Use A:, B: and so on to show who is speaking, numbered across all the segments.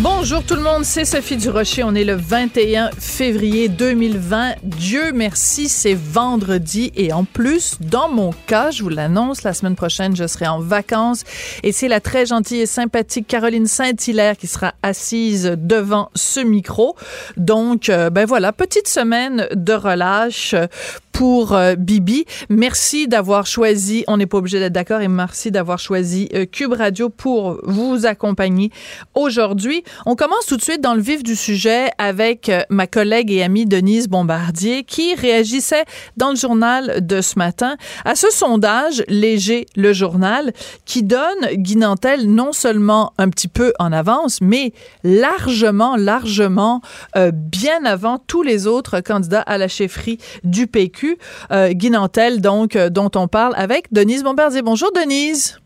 A: Bonjour tout le monde, c'est Sophie Durocher. On est le 21 février 2020. Dieu merci, c'est vendredi. Et en plus, dans mon cas, je vous l'annonce, la semaine prochaine, je serai en vacances. Et c'est la très gentille et sympathique Caroline Saint-Hilaire qui sera assise devant ce micro. Donc, euh, ben voilà, petite semaine de relâche pour euh, Bibi. Merci d'avoir choisi, on n'est pas obligé d'être d'accord, et merci d'avoir choisi euh, Cube Radio pour vous accompagner aujourd'hui. On commence tout de suite dans le vif du sujet avec euh, ma collègue et amie Denise Bombardier qui réagissait dans le journal de ce matin à ce sondage léger, le journal, qui donne Guinantel non seulement un petit peu en avance, mais largement, largement bien avant tous les autres candidats à la chefferie du PQ. Euh, Guy Nantel, donc, euh, dont on parle avec Denise Bombardier. Bonjour, Denise.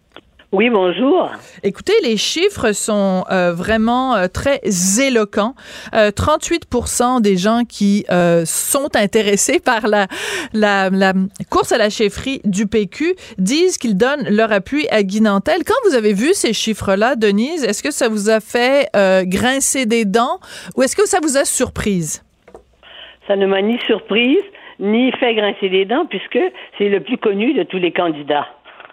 B: Oui, bonjour.
A: Écoutez, les chiffres sont euh, vraiment très éloquents. 38% des gens qui sont intéressés par la, la, la, course à la chefferie du PQ disent qu'ils donnent leur appui à Guy Nantel. Quand vous avez vu ces chiffres-là, Denise, est-ce que ça vous a fait grincer des dents ou est-ce que ça vous a surprise?
B: Ça ne m'a ni surprise ni fait grincer les dents, puisque c'est le plus connu de tous les candidats.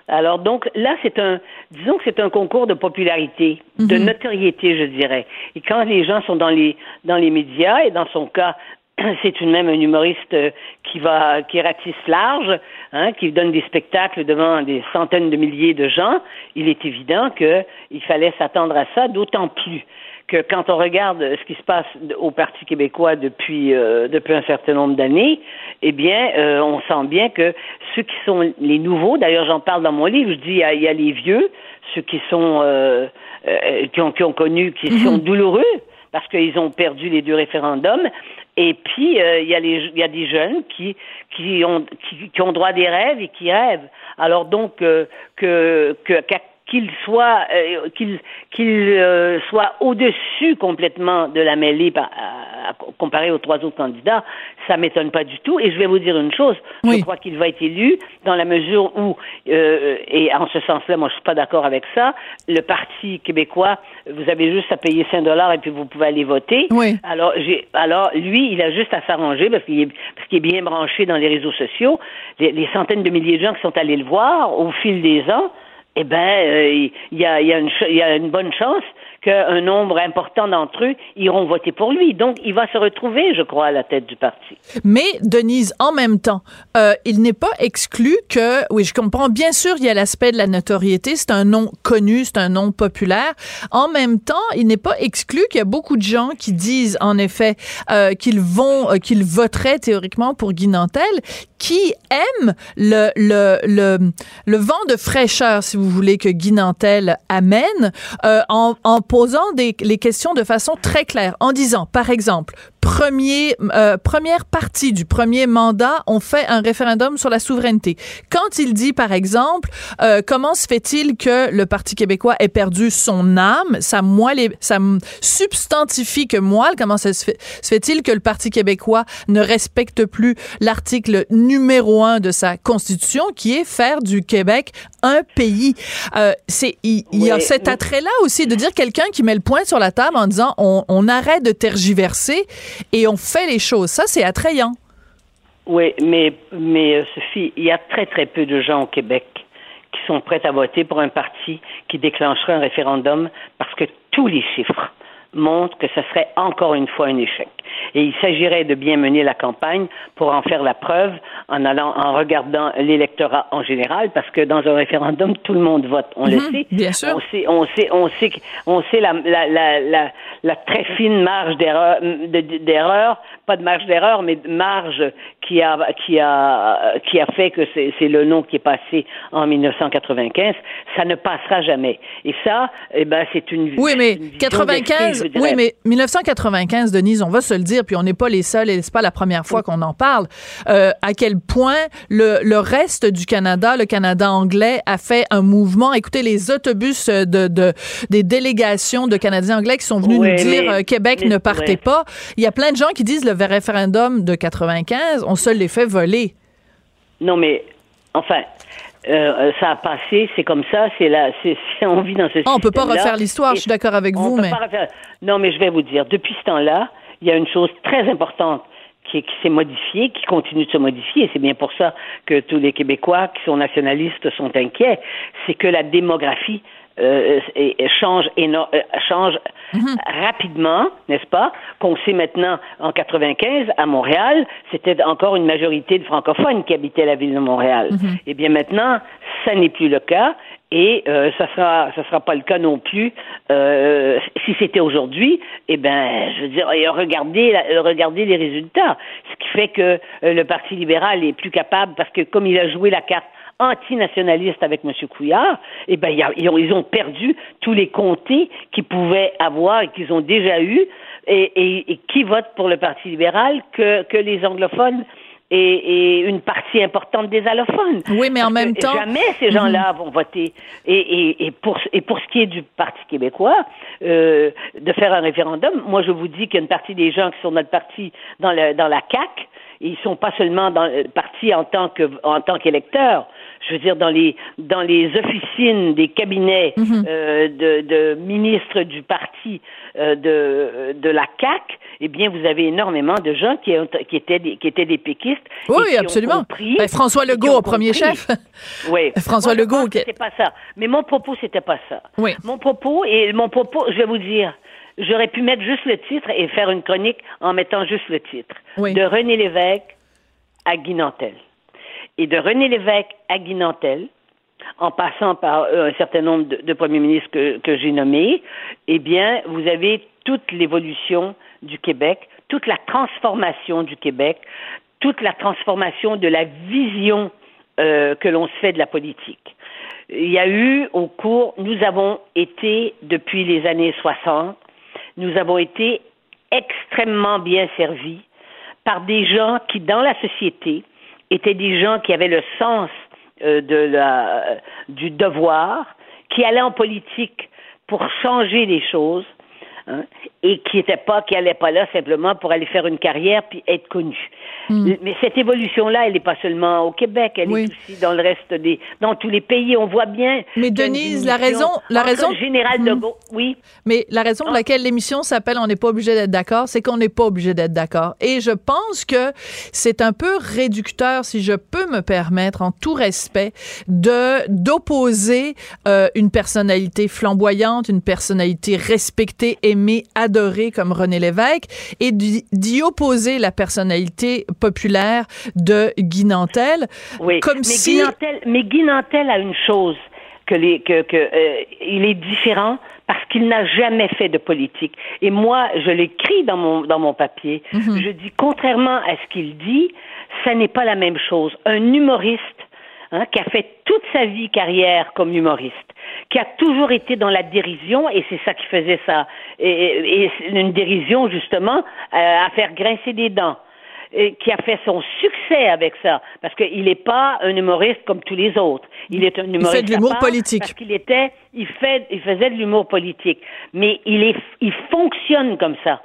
B: Alors donc là, c'est un, disons que c'est un concours de popularité, de mhm. notoriété, je dirais. Et quand les gens sont dans les dans les médias, et dans son cas, c'est tout de même un humoriste euh, qui va qui ratisse large, hein, qui donne des spectacles devant des centaines de milliers de gens. Il est évident qu'il fallait s'attendre à ça, d'autant plus que quand on regarde ce qui se passe au Parti québécois depuis euh, depuis un certain nombre d'années, eh bien, euh, on sent bien que ceux qui sont les nouveaux, d'ailleurs j'en parle dans mon livre, je dis il y a, il y a les vieux, ceux qui sont euh, qui ont qui ont connu, qui mhm. sont douloureux parce qu'ils ont perdu les deux référendums. Et puis il y a les il y a des jeunes qui qui ont qui, qui ont droit des rêves et qui rêvent. Alors donc que que qu'il soit euh, qu'il qu'il euh, soit au-dessus complètement de la mêlée par, comparé aux trois autres candidats, ça m'étonne pas du tout. Et je vais vous dire une chose, je crois qu'il va être élu dans la mesure où, euh, et en ce sens-là, moi je suis pas d'accord avec ça. Le Parti québécois, vous avez juste à payer 5 dollars et puis vous pouvez aller voter.
A: Oui.
B: Alors j'ai, alors lui, il a juste à s'arranger parce qu'il est parce qu'il est bien branché dans les réseaux sociaux. les centaines de milliers de gens qui sont allés le voir au fil des ans eh bien, il y, a, y, y, a, une bonne chance qu'un nombre important d'entre eux iront voter pour lui. Donc, il va se retrouver, je crois, à la tête du parti.
A: Mais, Denise, en même temps, euh, il n'est pas exclu que, oui, je comprends, bien sûr, il y a l'aspect de la notoriété, c'est un nom connu, c'est un nom populaire. En même temps, il n'est pas exclu qu'il y a beaucoup de gens qui disent, en effet, euh, qu'ils vont, euh, qu'ils voteraient théoriquement pour Guy Nantel, qui aiment le, le, le, le vent de fraîcheur, si vous voulez, que Guy Nantel amène, euh, en, en posant des, les questions de façon très claire, en disant, par exemple, euh, première partie du premier mandat, on fait un référendum sur la souveraineté. Quand il dit, par exemple, euh, comment se fait-il que le Parti québécois ait perdu son âme, ça, moelle, ça substantifie que moelle, comment se, fait, se fait-il que le Parti québécois ne respecte plus l'article numéro un de sa constitution, qui est faire du Québec un pays. Euh, c'est il, y a cet attrait-là aussi de dire quelqu'un qui met le point sur la table en disant on, on arrête de tergiverser et on fait les choses. Ça, c'est attrayant.
B: Oui, mais, mais euh, Sophie, il y a très, très peu de gens au Québec qui sont prêts à voter pour un parti qui déclencherait un référendum parce que tous les chiffres montrent que ce serait encore une fois un échec. Et il s'agirait de bien mener la campagne pour en faire la preuve en allant, en regardant l'électorat en général, parce que dans un référendum, tout le monde vote. On le
A: Mhm,
B: sait.
A: bien sûr.
B: On sait, on sait, on sait, on sait la, la, la, la, la très fine marge d'erreur, de- d'erreur, pas de marge d'erreur, mais de marge qui a, qui a, qui a fait que c'est c'est le nom qui est passé en 1995. Ça ne passera jamais. Et ça, eh ben, c'est une.
A: Oui, mais
B: une vision
A: 95,
B: d'esprit, je
A: oui, mais 1995, Denise, on va se le dire, puis on n'est pas les seuls et c'est pas la première fois qu'on en parle, euh, à quel point le, le reste du Canada, le Canada anglais, a fait un mouvement. Écoutez, les autobus de, de des délégations de Canadiens anglais qui sont venus
B: Oui,
A: nous dire
B: mais-
A: euh, Québec
B: mais-
A: ne partez pas. Il y a plein de gens qui disent le référendum de 95, on se les fait voler.
B: Non, mais enfin, euh, ça a passé, c'est comme ça, c'est là, c'est on vit dans ce
A: Ah, on peut pas refaire l'histoire, je suis d'accord avec vous, mais
B: refaire- Non, mais je vais vous dire, depuis ce temps-là, il y a une chose très importante qui, qui s'est modifiée, qui continue de se modifier, et c'est bien pour ça que tous les Québécois qui sont nationalistes sont inquiets, c'est que la démographie euh, change, éno- euh, change rapidement, n'est-ce pas? Qu'on sait maintenant, en 95, à Montréal, c'était encore une majorité de francophones qui habitaient la ville de Montréal. Eh bien maintenant, ça n'est plus le cas. Et euh, ça sera, ça sera pas le cas non plus euh, si c'était aujourd'hui. Eh ben, je veux dire, regardez, regardez les résultats. Ce qui fait que euh, le Parti libéral est plus capable parce que comme il a joué la carte antinationaliste avec M. Couillard, eh ben, ils, ont, ils ont perdu tous les comtés qu'ils pouvaient avoir et qu'ils ont déjà eu. Et, et- et qui vote pour le Parti libéral que, que les anglophones? Et, et une partie importante des allophones.
A: Oui, mais en même temps- Mhm.
B: Jamais ces gens-là vont voter. Et, et, et, pour, et pour ce qui est du Parti québécois, euh, de faire un référendum, moi je vous dis qu'il y a une partie des gens qui sont dans le parti, dans, le, dans la CAC, ils sont pas seulement dans le parti en tant que en tant qu'électeurs. Je veux dire dans les dans les officines des cabinets
A: Mhm.
B: euh, de, de ministres du parti euh, de de la CAC. Eh bien, vous avez énormément de gens qui, ont- qui étaient des, qui étaient des péquistes. et
A: oui,
B: qui ont
A: absolument.
B: compris-
A: Ben, François
B: et qui
A: Legault
B: ont
A: au premier chef.
B: Oui.
A: François
B: Moi,
A: Legault, qui-
B: c'était pas ça. Mais mon propos, c'était pas ça.
A: Oui.
B: Mon propos, et mon propos, je vais vous dire, j'aurais pu mettre juste le titre et faire une chronique en mettant juste le titre.
A: Oui.
B: De René Lévesque à Guy Nantel. Et de René Lévesque à Guy Nantel, en passant par euh, un certain nombre de, premiers ministres que, que j'ai nommés, eh bien, vous avez toute l'évolution du Québec, toute la transformation du Québec, toute la transformation de la vision euh, que l'on se fait de la politique. Il y a eu au cours, nous avons été, depuis les années 60, nous avons été extrêmement bien servis par des gens qui, dans la société, étaient des gens qui avaient le sens euh, de la, du devoir, qui allaient en politique pour changer les choses, hein, et qui n'étaient pas, qui n'allaient pas là simplement pour aller faire une carrière puis être connus. Mais cette évolution-là, elle n'est pas seulement au Québec, elle
A: Oui.
B: est aussi dans le reste des, dans tous les pays. On voit bien.
A: Mais Denise, la raison- la raison-
B: général de
A: Mhm.
B: Gaulle, oui.
A: Mais la raison pour
B: Ah.
A: laquelle l'émission s'appelle On n'est pas obligé d'être d'accord, c'est qu'on n'est pas obligé d'être d'accord. Et je pense que c'est un peu réducteur, si je peux me permettre, en tout respect, de d'opposer euh, une personnalité flamboyante, une personnalité respectée, aimée, adorée comme René Lévesque, et d'y opposer la personnalité populaire de Guy Nantel,
B: Oui,
A: comme
B: mais,
A: si...
B: Guy Nantel, mais Guy Nantel a une chose que les que, que euh, il est différent parce qu'il n'a jamais fait de politique. Et moi, je l'écris dans mon dans mon papier.
A: Mhm.
B: Je dis contrairement à ce qu'il dit, ça n'est pas la même chose. Un humoriste hein, qui a fait toute sa vie carrière comme humoriste, qui a toujours été dans la dérision, et c'est ça qui faisait ça, et, une dérision justement euh, à faire grincer des dents et qui a fait son succès avec ça, parce qu'il n'est pas un humoriste comme tous les autres. Il est un humoriste
A: fait de l'humour politique.
B: Parce qu'il était, il fait, il faisait de l'humour politique, mais il est, il fonctionne comme ça.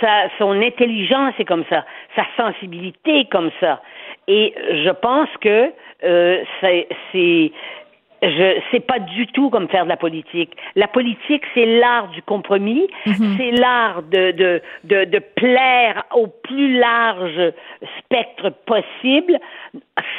B: Sa, son intelligence est comme ça, sa sensibilité est comme ça. Et je pense que euh, c'est, c'est je c'est pas du tout comme faire de la politique. La politique, c'est l'art du compromis, c'est l'art de, de, de, de plaire au plus large spectre possible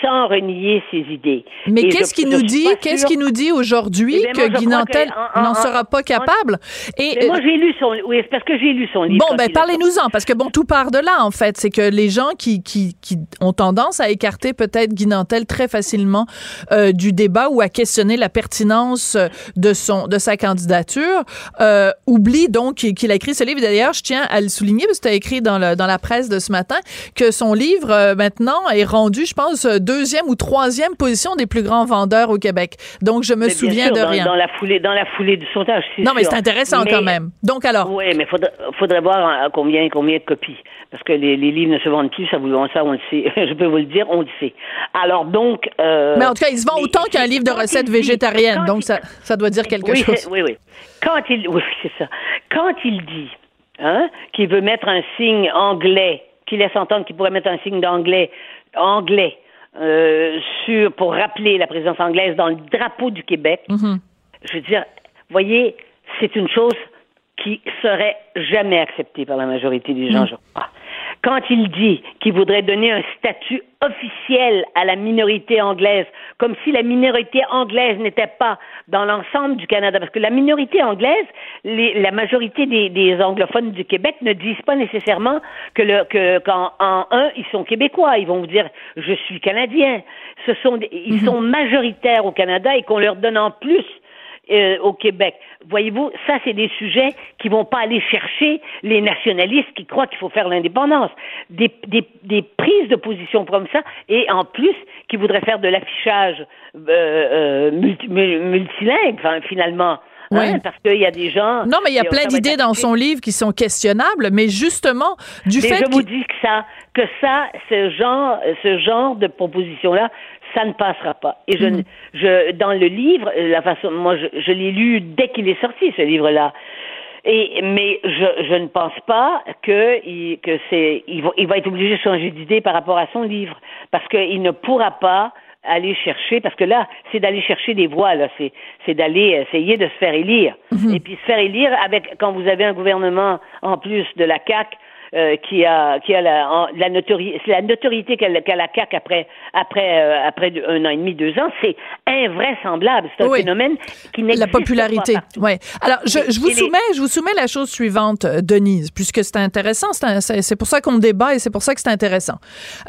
B: sans renier ses idées.
A: Mais qu'est-ce
B: je
A: nous dit? Qu'est-ce qu'il nous dit aujourd'hui
B: Eh
A: que Guy Nantel n'en
B: en-
A: sera pas
B: en-
A: capable? Et
B: moi, j'ai lu son. Oui, parce que j'ai lu son livre.
A: Bon, ben parlez-nous-en, parce que bon, tout part de là, en fait. C'est que les gens qui, qui, qui ont tendance à écarter peut-être Guy Nantel très facilement euh, du débat ou à questionner la pertinence euh, de son de sa candidature, euh, oublient donc qu'il a écrit ce livre. D'ailleurs, je tiens à le souligner, parce que tu as écrit dans, le, dans la presse de ce matin que son livre, euh, maintenant, est rendu, je pense, deuxième ou troisième position des plus grands vendeurs au Québec. Donc, je me souviens
B: sûr,
A: de
B: dans,
A: rien.
B: Dans la foulée, dans la foulée du sondage.
A: non, mais c'est intéressant
B: Mais-
A: quand même. Donc, alors,
B: Oui, mais faudrait, faudrait voir hein, combien, combien de copies. Parce que les, les livres ne se vendent plus, ça, vous, ça, on le sait. Je peux vous le dire, on le sait. Alors donc. euh,
A: Mais en tout cas, il se vend
B: mais
A: autant qu'un livre de recettes
B: quand
A: donc
B: il-
A: ça, ça doit dire quelque
B: oui,
A: chose.
B: Oui, oui. Quand il, oui, c'est ça. Quand il dit, hein, qu'il veut mettre un signe anglais, qu'il laisse entendre qu'il pourrait mettre un signe d'anglais, anglais, euh, sur, pour rappeler la présence anglaise dans le drapeau du Québec,
A: Mhm.
B: je veux dire, voyez, c'est une chose qui serait jamais acceptée par la majorité des gens, je crois. Quand il dit qu'il voudrait donner un statut officiel à la minorité anglaise, comme si la minorité anglaise n'était pas dans l'ensemble du Canada, parce que la minorité anglaise, les- la majorité des, des anglophones du Québec ne disent pas nécessairement que le que qu'en en un ils sont québécois, ils vont vous dire je suis canadien. Ce sont des- ils sont majoritaires au Canada et qu'on leur donne en plus euh, au Québec. Voyez-vous, ça, c'est des sujets qui vont pas aller chercher les nationalistes qui croient qu'il faut faire l'indépendance. Des, des, des prises de position comme ça, et en plus, qui voudraient faire de l'affichage euh, euh, multi- mu- multilingue, enfin, finalement. Hein,
A: Oui.
B: parce qu'il y a des gens.
A: Non, mais il y a plein d'idées dans son livre qui sont questionnables, mais justement, du
B: Mais
A: fait
B: je vous dis que ça, que ça, ce genre, ce genre de proposition-là, ça ne passera pas. Et je,
A: Mhm.
B: je, dans le livre, la façon, moi, je, je l'ai lu dès qu'il est sorti, ce livre-là. Et, mais je, je ne pense pas que, il, que c'est, il va, il va être obligé de changer d'idée par rapport à son livre, parce qu'il ne pourra pas aller chercher, parce que là, c'est d'aller chercher des voix, là, c'est, c'est d'aller essayer de se faire élire. Et puis se faire élire avec, quand vous avez un gouvernement en plus de la CAC euh, qui a qui a la, la notoriété la notoriété qu'a la CAC après après euh, après un an et demi deux ans c'est invraisemblable c'est un
A: Oui.
B: phénomène qui n'existe
A: la popularité.
B: pas.
A: Ouais. Alors, je, je vous
B: les-
A: soumets, je vous soumets la chose suivante, euh, Denise, puisque c'est intéressant. C'est pour ça qu'on débat et c'est pour ça que c'est intéressant.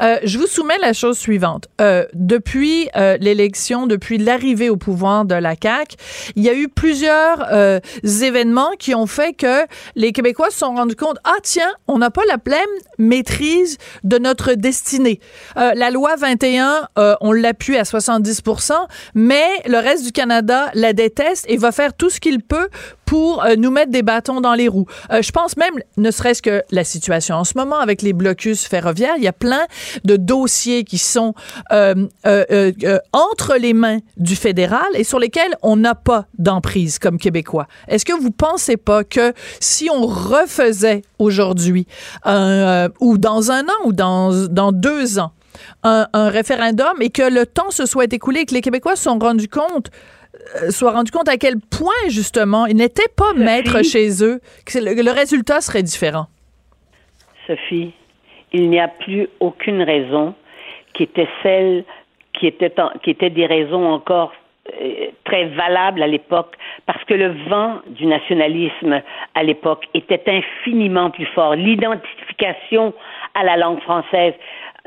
A: Euh, je vous soumets la chose suivante. Euh, depuis euh, l'élection, depuis l'arrivée au pouvoir de la CAQ, il y a eu plusieurs euh, événements qui ont fait que les Québécois se sont rendus compte, ah tiens, on pas la pleine maîtrise de notre destinée. Euh, la loi 21, euh, on l'appuie à 70% mais le reste du Canada la déteste et va faire tout ce qu'il peut pour euh, nous mettre des bâtons dans les roues. Je pense même, ne serait-ce que la situation en ce moment avec les blocus ferroviaires, il y a plein de dossiers qui sont entre les mains du fédéral et sur lesquels on n'a pas d'emprise comme Québécois. Est-ce que vous pensez pas que si on refaisait aujourd'hui euh, ou dans un an ou dans, dans deux ans un, un référendum et que le temps se soit écoulé et que les Québécois se sont rendus compte euh, soient rendus compte à quel point justement ils n'étaient pas maîtres chez eux, que le, le résultat serait différent.
B: Sophie, il n'y a plus aucune raison qui était celle qui était, en- qui était des raisons encore très valables à l'époque, parce que le vent du nationalisme à l'époque était infiniment plus fort. L'identification à la langue française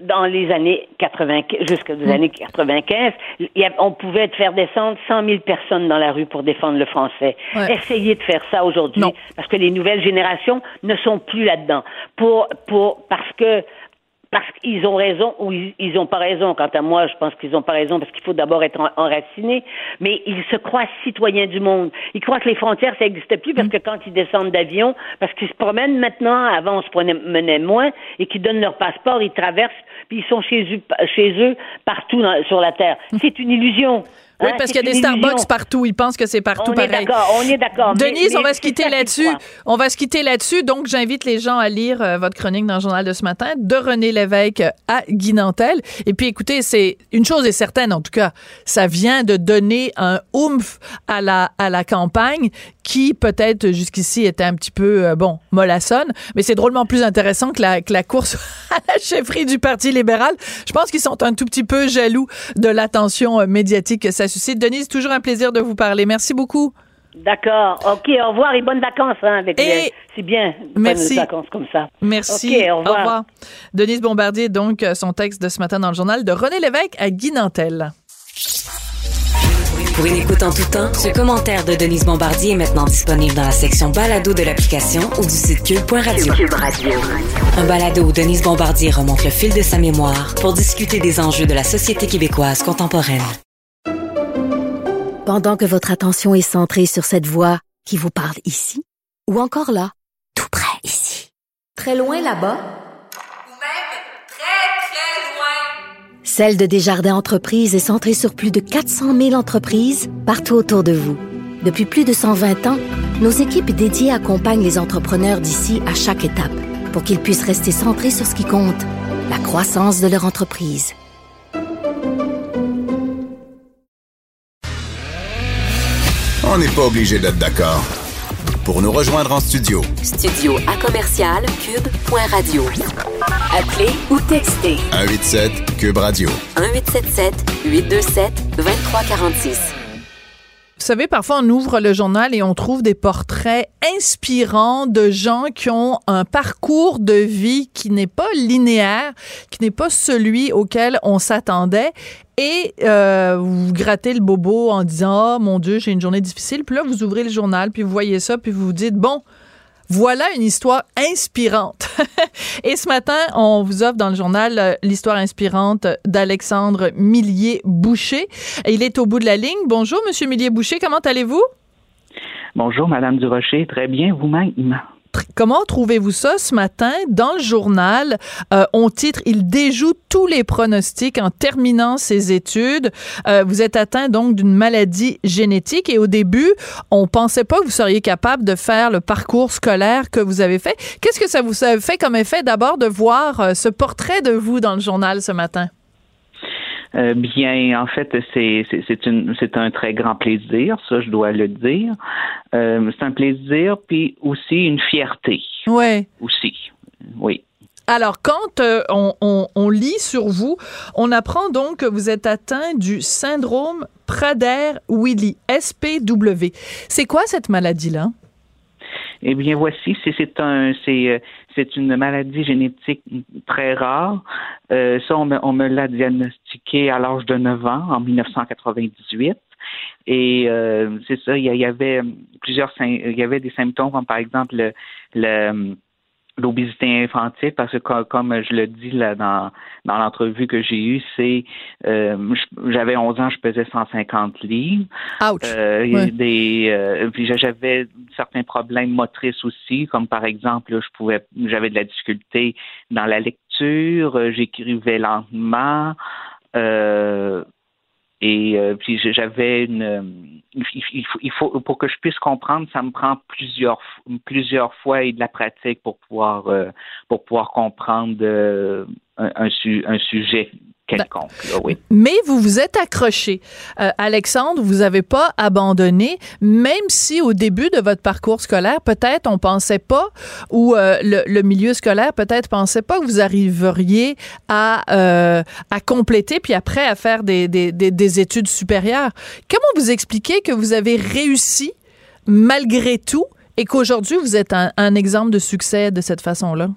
B: dans les années 80, jusqu'aux années 95, il y a- on pouvait faire descendre 100 000 personnes dans la rue pour défendre le français.
A: Ouais.
B: Essayez de faire ça aujourd'hui, parce que les nouvelles générations ne sont plus là-dedans. Pour, pour, parce que parce qu'ils ont raison ou ils, ils ont pas raison. Quant à moi, je pense qu'ils ont pas raison parce qu'il faut d'abord être en- enraciné. Mais ils se croient citoyens du monde. Ils croient que les frontières ça n'existe plus parce que quand ils descendent d'avion, parce qu'ils se promènent maintenant, avant on se promenait moins, et qu'ils donnent leur passeport, ils traversent, puis ils sont chez eux, chez eux partout dans- sur la terre. C'est une illusion.
A: Oui,
B: Hein,
A: parce qu'il y a des
B: illusion.
A: Starbucks partout. Ils pensent que c'est partout
B: On est
A: pareil.
B: d'accord, on est d'accord. Mais-
A: Denise,
B: mais
A: on va se quitter là-dessus. On va se quitter là-dessus. Donc, j'invite les gens à lire euh, votre chronique dans le journal de ce matin de René Lévesque à Guy Nantel. Et puis, écoutez, c'est une chose est certaine, en tout cas, ça vient de donner un oomph à la, à la campagne qui peut-être jusqu'ici était un petit peu, euh, bon, mollassonne, mais c'est drôlement plus intéressant que la, que la course à la chefferie du Parti libéral. Je pense qu'ils sont un tout petit peu jaloux de l'attention euh, médiatique que ça suscite. Denise, toujours un plaisir de vous parler. Merci beaucoup.
B: D'accord. OK, au revoir et bonnes vacances hein, avec
A: Et-
B: C'est bien,
A: Merci.
B: bonnes vacances comme ça.
A: Merci.
B: OK, au revoir.
A: Denise Bombardier, donc, euh, son texte de ce matin dans le journal de René Lévesque à Guy Nantel.
C: Pour une écoute en tout temps, ce commentaire de Denise Bombardier est maintenant disponible dans la section balado de l'application ou du site cube.radio. Un balado où Denise Bombardier remonte le fil de sa mémoire pour discuter des enjeux de la société québécoise contemporaine.
D: Pendant que votre attention est centrée sur cette voix qui vous parle ici, ou encore là, tout près ici, très loin là-bas, Celle de Desjardins Entreprises est centrée sur plus de 400 000 entreprises partout autour de vous. Depuis plus de 120 ans, nos équipes dédiées accompagnent les entrepreneurs d'ici à chaque étape pour qu'ils puissent rester centrés sur ce qui compte, la croissance de leur entreprise.
E: On n'est pas obligé d'être d'accord. Pour nous rejoindre en studio,
C: Studio à commercial cube.radio. Appelez ou textez
E: 187 Cube Radio.
C: 1877 827 2346.
A: Vous savez, parfois on ouvre le journal et on trouve des portraits inspirants de gens qui ont un parcours de vie qui n'est pas linéaire, qui n'est pas celui auquel on s'attendait. Et euh, vous grattez le bobo en disant, oh mon Dieu, j'ai une journée difficile. Puis là, vous ouvrez le journal, puis vous voyez ça, puis vous vous dites, bon, voilà une histoire inspirante. Et ce matin, on vous offre dans le journal euh, l'histoire inspirante d'Alexandre Millier-Boucher. Il est au bout de la ligne. Bonjour, Monsieur Millier-Boucher, comment allez-vous?
F: Bonjour, Madame Durocher. Très bien, vous-même.
A: Comment trouvez-vous ça ce matin? Dans le journal? Euh, on titre Il déjoue tous les pronostics en terminant ses études. Euh, vous êtes atteint donc d'une maladie génétique et au début, on pensait pas que vous seriez capable de faire le parcours scolaire que vous avez fait. Qu'est-ce que ça vous a fait comme effet d'abord de voir euh, ce portrait de vous dans le journal ce matin?
F: Euh, bien, en fait, c'est c'est- un très grand plaisir, ça je dois le dire. Euh, c'est un plaisir puis aussi une fierté
A: Ouais.
F: aussi. Oui.
A: Alors, quand euh, on, on- on lit sur vous, on apprend donc que vous êtes atteint du syndrome Prader-Willi, SPW. C'est quoi cette maladie-là?
F: Eh bien, voici, c'est un c'est euh, c'est une maladie génétique très rare. Euh, ça, on me, on me l'a diagnostiqué à l'âge de 9 ans, en 1998. Et euh, c'est ça, il y, avait plusieurs il y avait des symptômes comme par exemple le, le l'obésité infantile parce que co- comme, je le dis là dans dans l'entrevue que j'ai eue, c'est euh, j'avais 11 ans, je pesais 150 livres.
A: Ouch.
F: Euh,
A: Ouais.
F: des euh, puis j'avais certains problèmes motrices aussi, comme par exemple, là, je pouvais j'avais de la difficulté dans la lecture, euh, j'écrivais lentement. Euh, et euh, puis j'avais une euh, il, faut, il faut pour que je puisse comprendre, ça me prend plusieurs plusieurs fois et de la pratique pour pouvoir euh, pour pouvoir comprendre euh, un, un, su- un sujet quelconque. là, oui.
A: Mais vous vous êtes accroché. Euh, Alexandre, vous n'avez pas abandonné, même si au début de votre parcours scolaire, peut-être on pensait pas, ou euh, le, le milieu scolaire peut-être pensait pas que vous arriveriez à, euh, à compléter, puis après à faire des, des, des, des études supérieures. Comment vous expliquez que vous avez réussi malgré tout et qu'aujourd'hui vous êtes un, un exemple de succès de cette façon-là?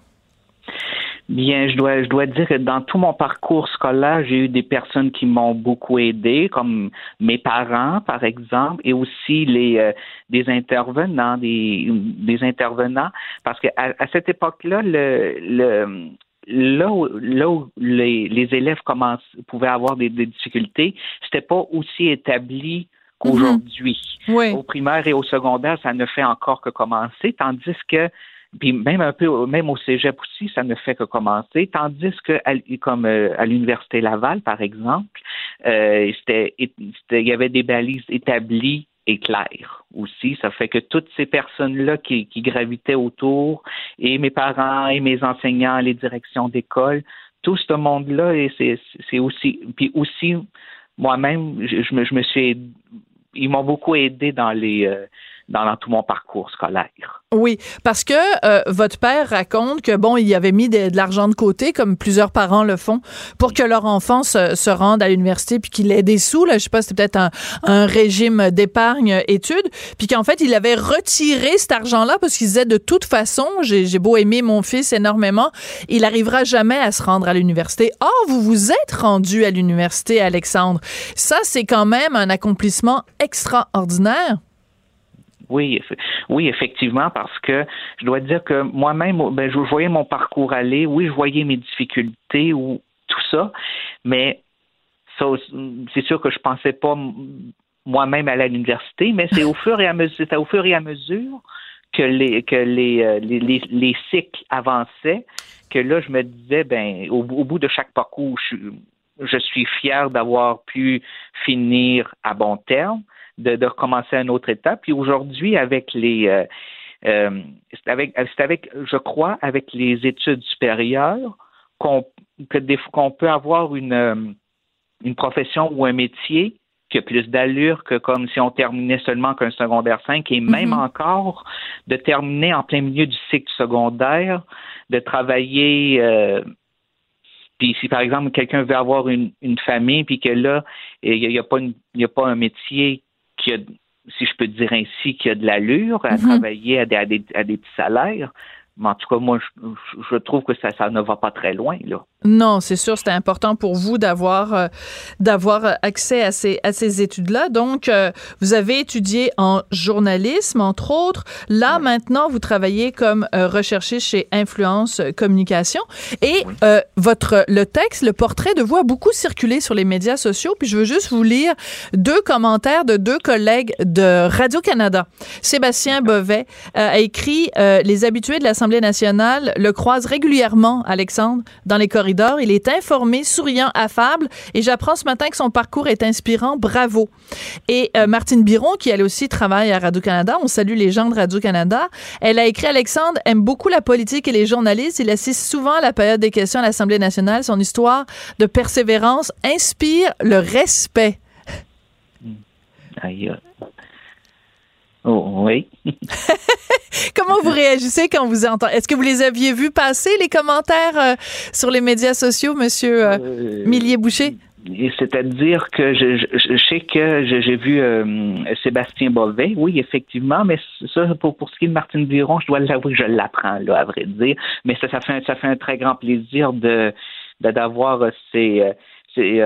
F: Bien, je dois, je dois dire que dans tout mon parcours scolaire, j'ai eu des personnes qui m'ont beaucoup aidé, comme mes parents, par exemple, et aussi les euh, des intervenants, des, des intervenants, parce que à, à cette époque-là, le, le là où, là où les, les élèves commencent, pouvaient avoir des, des difficultés, c'était pas aussi établi qu'aujourd'hui.
A: Oui.
F: Au primaire et au secondaire, ça ne fait encore que commencer, tandis que puis même un peu, même au cégep aussi, ça ne fait que commencer. Tandis que, comme euh, à l'université Laval, par exemple, euh, c'était, il y avait des balises établies et claires aussi. Ça fait que toutes ces personnes-là qui, qui gravitaient autour, et mes parents, et mes enseignants, les directions d'école, tout ce monde-là, et c'est, aussi, puis aussi moi-même, je, je me, je me suis, ils m'ont beaucoup aidé dans les, euh, dans tout mon parcours scolaire.
A: Oui, parce que euh, votre père raconte que bon, il avait mis de, l'argent de côté, comme plusieurs parents le font, pour que leur enfant se, se rendent à l'université, puis qu'il ait des sous. Là, je sais pas, c'était peut-être un, un, régime d'épargne études, puis qu'en fait, il avait retiré cet argent-là parce qu'il disait de toute façon, j'ai beau aimer mon fils énormément, il arrivera jamais à se rendre à l'université. Or, vous vous êtes rendu à l'université, Alexandre. Ça, c'est quand même un accomplissement extraordinaire.
F: Oui, oui, effectivement, parce que je dois dire que moi-même, ben, je voyais mon parcours aller. Oui, je voyais mes difficultés ou tout ça, mais ça, c'est sûr que je pensais pas moi-même aller à l'université, mais c'est au fur et à mesure, c'est au fur et à mesure que les que les, euh, les, les, cycles avançaient que là je me disais ben au, bout de chaque parcours je, je suis fier d'avoir pu finir à bon terme de, de recommencer une autre étape. Puis aujourd'hui, avec les euh, euh, c'est avec, avec, je crois, avec les études supérieures qu'on que des, qu'on peut avoir une, euh, une profession ou un métier qui a plus d'allure que comme si on terminait seulement qu'un secondaire 5 et même mm-hmm. encore de terminer en plein milieu du cycle secondaire, de travailler euh, puis si par exemple quelqu'un veut avoir une, une famille puis que là il n'y a, pas il y a pas un métier qui a, si je peux dire ainsi, qui a de l'allure à mhm. travailler à des, à, des, à des petits salaires. Mais en tout cas, moi, je, je trouve que ça, ça ne va pas très loin, là.
A: Non, c'est sûr, c'était important pour vous d'avoir euh, d'avoir accès à ces à ces études-là. Donc, euh, vous avez étudié en journalisme, entre autres. Là, maintenant, vous travaillez comme euh, recherché chez Influence Communication. Et votre le texte, le portrait de vous a beaucoup circulé sur les médias sociaux. Puis, je veux juste vous lire deux commentaires de deux collègues de Radio Canada. Sébastien Bovet a écrit les habitués de l'Assemblée nationale le croisent régulièrement, Alexandre, dans les corridors il est informé, souriant, affable. Et j'apprends ce matin que son parcours est inspirant. Bravo. Et euh, Martine Biron, qui elle aussi travaille à Radio-Canada, on salue les gens de Radio-Canada, elle a écrit Alexandre aime beaucoup la politique et les journalistes. Il assiste souvent à la période des questions à l'Assemblée nationale. Son histoire de persévérance inspire le respect.
F: Aïe. Oh, oui.
A: Comment vous réagissez quand vous entendez? Est-ce que vous les aviez vus passer, les commentaires euh, sur les médias sociaux, Monsieur euh, euh Millier-Boucher?
F: C'est-à-dire que je, je, sais que j'ai vu euh, Sébastien Bovet, oui, effectivement, mais ça, pour, pour ce qui est de Martine Biron, je dois l'avouer je l'apprends, là, à vrai dire. Mais ça, ça fait un, ça fait un très grand plaisir de d'avoir ces, ces,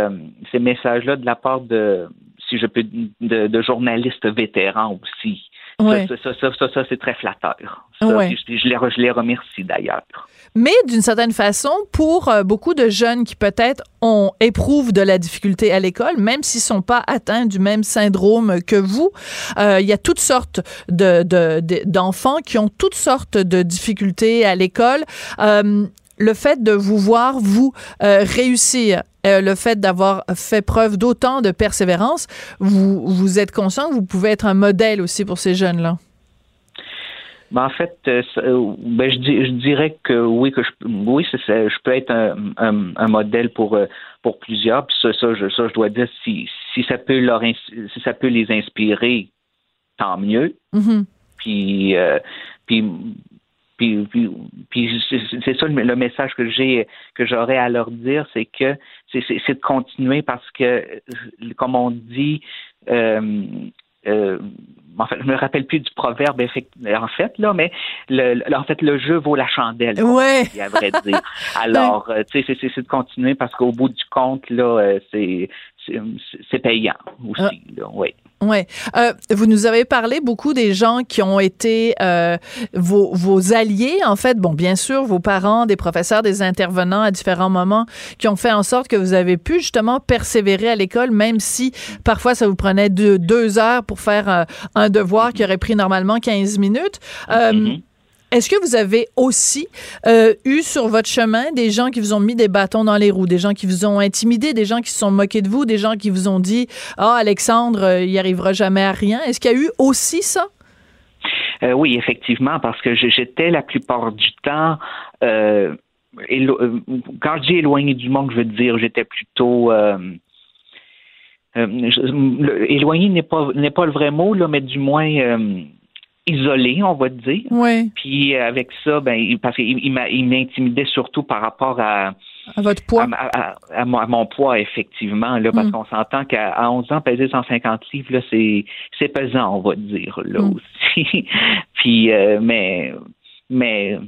F: ces messages-là de la part de, si je peux, de, de journalistes vétérans aussi. Ça, ça, ça, ça c'est très flatteur. je, les, je les remercie d'ailleurs.
A: Mais d'une certaine façon, pour euh, beaucoup de jeunes qui peut-être ont éprouvent de la difficulté à l'école, même s'ils sont pas atteints du même syndrome que vous, euh, il y a toutes sortes de, d'enfants qui ont toutes sortes de difficultés à l'école. Euh, le fait de vous voir, vous, euh, réussir, euh, le fait d'avoir fait preuve d'autant de persévérance, vous, vous êtes conscient que vous pouvez être un modèle aussi pour ces jeunes-là?
F: Ben, en fait, euh, ben, je, dirais que oui, que je, oui, je peux être un, modèle pour pour plusieurs. Puis ça, ça, je, ça, je dois dire si, si ça peut leur si ça peut les inspirer, tant mieux. Mm-hmm. Puis puis puis, puis, c'est ça le message que j'ai que j'aurais à leur dire, c'est que c'est de continuer parce que, comme on dit, euh, euh, en fait, je me rappelle plus du proverbe en fait là, mais le, en fait le jeu vaut la chandelle.
A: Ouais.
F: À vrai dire. Alors, euh, tu sais, c'est de continuer parce qu'au bout du compte là, c'est c'est payant aussi. Ah. Là, oui.
A: Ouais. Euh, vous nous avez parlé beaucoup des gens qui ont été euh, vos, vos alliés, en fait. Bon, bien sûr, vos parents, des professeurs, des intervenants à différents moments qui ont fait en sorte que vous avez pu justement persévérer à l'école, même si parfois ça vous prenait deux, heures pour faire euh, un devoir qui aurait pris normalement 15 minutes. Euh, mm-hmm. Est-ce que vous avez aussi euh, eu sur votre chemin des gens qui vous ont mis des bâtons dans les roues, des gens qui vous ont intimidé, des gens qui se sont moqués de vous, des gens qui vous ont dit Ah, Alexandre, euh, il n'y arrivera jamais à rien? Est-ce qu'il y a eu aussi ça?
F: Euh, oui, effectivement, parce que j'étais la plupart du temps. quand je dis éloigné du monde, je veux dire, j'étais plutôt. éloigné n'est pas pas le vrai mot là, mais du moins isolé, on va dire.
A: Oui.
F: Puis avec ça, ben, parce qu'il il m'intimidait surtout par rapport à,
A: à votre poids?
F: À, mon, poids, effectivement, là, parce mm. qu'on s'entend qu'à 11 ans, peser 150 livres, là, c'est, c'est pesant, on va dire, là mm. aussi. Puis, euh, mais, mais,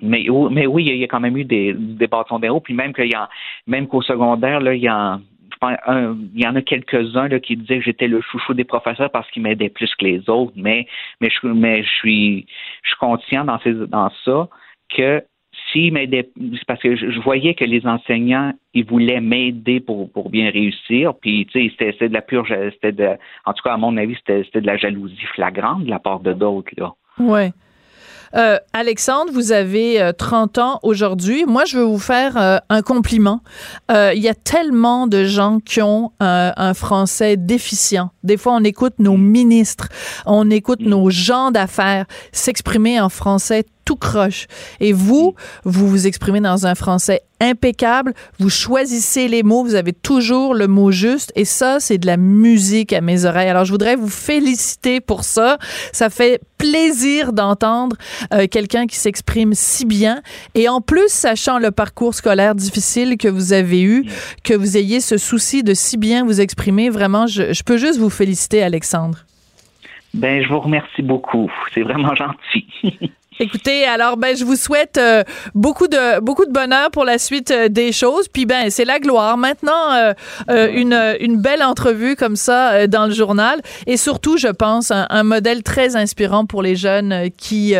F: mais, mais oui, il y a quand même eu des, des bâtons d'héros, puis même qu'il y a, même qu'au secondaire, là, il y a, il y en a quelques-uns qui disaient que j'étais le chouchou des professeurs parce qu'ils m'aidaient plus que les autres, mais, je, suis je suis conscient dans, ces, dans ça que m'aidait, parce que je, voyais que les enseignants, ils voulaient m'aider pour, pour bien réussir. Puis, tu sais, c'était de la pure, c'était de, en tout cas, à mon avis, c'était de la jalousie flagrante de la part de d'autres, là.
A: Ouais. Euh, Alexandre, vous avez 30 euh, ans aujourd'hui. Moi, je veux vous faire euh, un compliment. Il y a tellement de gens qui ont un français déficient. Des fois, on écoute nos ministres, on écoute nos gens d'affaires s'exprimer en français tout croche. Et vous, vous vous exprimez dans un français impeccable, vous choisissez les mots, vous avez toujours le mot juste et ça, c'est de la musique à mes oreilles. Alors, je voudrais vous féliciter pour ça. Ça fait plaisir d'entendre euh, quelqu'un qui s'exprime si bien et en plus, sachant le parcours scolaire difficile que vous avez eu, que vous ayez ce souci de si bien vous exprimer, vraiment, je, je peux juste vous féliciter, Alexandre.
F: Ben, je vous remercie beaucoup. C'est vraiment gentil.
A: Écoutez, alors ben je vous souhaite euh, beaucoup de beaucoup de bonheur pour la suite euh, des choses. Puis ben c'est la gloire. Maintenant euh, une une belle entrevue comme ça dans le journal et surtout je pense un, un modèle très inspirant pour les jeunes qui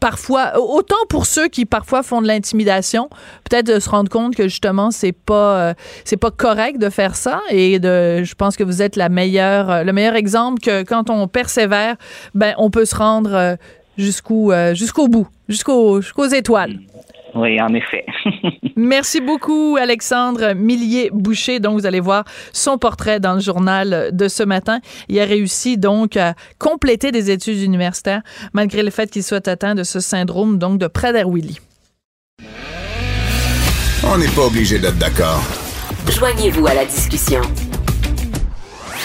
A: parfois autant pour ceux qui parfois font de l'intimidation, peut-être de se rendre compte que justement c'est pas c'est pas correct de faire ça et de je pense que vous êtes la meilleure le meilleur exemple que quand on persévère, ben on peut se rendre jusqu'au euh, jusqu'au bout, jusqu'aux jusqu'aux étoiles.
F: Oui, en effet.
A: Merci beaucoup, Alexandre Millier-Boucher. Donc, vous allez voir son portrait dans le journal de ce matin. Il a réussi donc à compléter des études universitaires malgré le fait qu'il soit atteint de ce syndrome donc de Prader-Willi.
E: On n'est pas obligé d'être d'accord.
C: Joignez-vous à la discussion.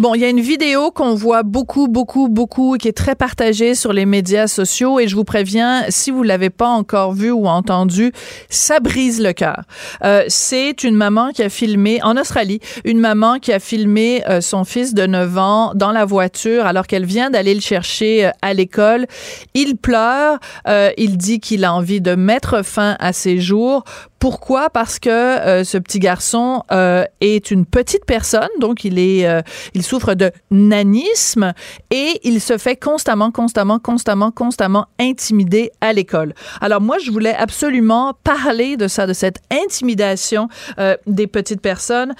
A: Bon, il y a une vidéo qu'on voit beaucoup, beaucoup, beaucoup, qui est très partagée sur les médias sociaux et je vous préviens, si vous l'avez pas encore vu ou entendu, ça brise le cœur. Euh, c'est une maman qui a filmé en Australie, une maman qui a filmé euh, son fils de 9 ans dans la voiture alors qu'elle vient d'aller le chercher euh, à l'école. Il pleure, il dit qu'il a envie de mettre fin à ses jours. Pourquoi? Parce que ce petit garçon est une petite personne, donc il est, il souffre de nanisme et il se fait constamment, constamment, constamment, constamment intimider à l'école. Alors moi, je voulais absolument parler de ça, de cette intimidation euh, des petites personnes,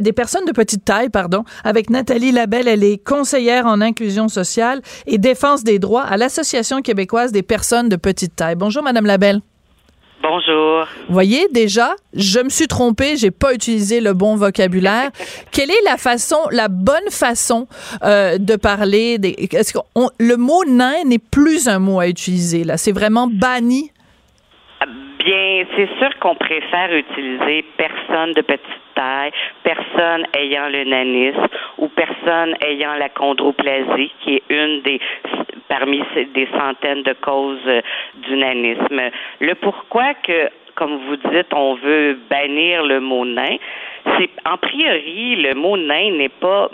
A: des personnes de petite taille, pardon, avec Nathalie Labelle. Elle est conseillère en inclusion sociale et défense des droits à l'Association québécoise des personnes de petite taille. Bonjour, Madame Labelle.
G: Bonjour.
A: Voyez, déjà, je me suis trompée, j'ai pas utilisé le bon vocabulaire. Quelle est la façon, la bonne façon euh, de parler des, Est-ce le mot nain n'est plus un mot à utiliser là? C'est vraiment banni?
G: Bien, c'est sûr qu'on préfère utiliser personne de petite taille, personne ayant le nanisme ou personne ayant la chondroplasie, qui est une des parmi des centaines de causes euh, du nanisme. Le pourquoi que comme vous dites, on veut bannir le mot nain, c'est en priori le mot nain n'est pas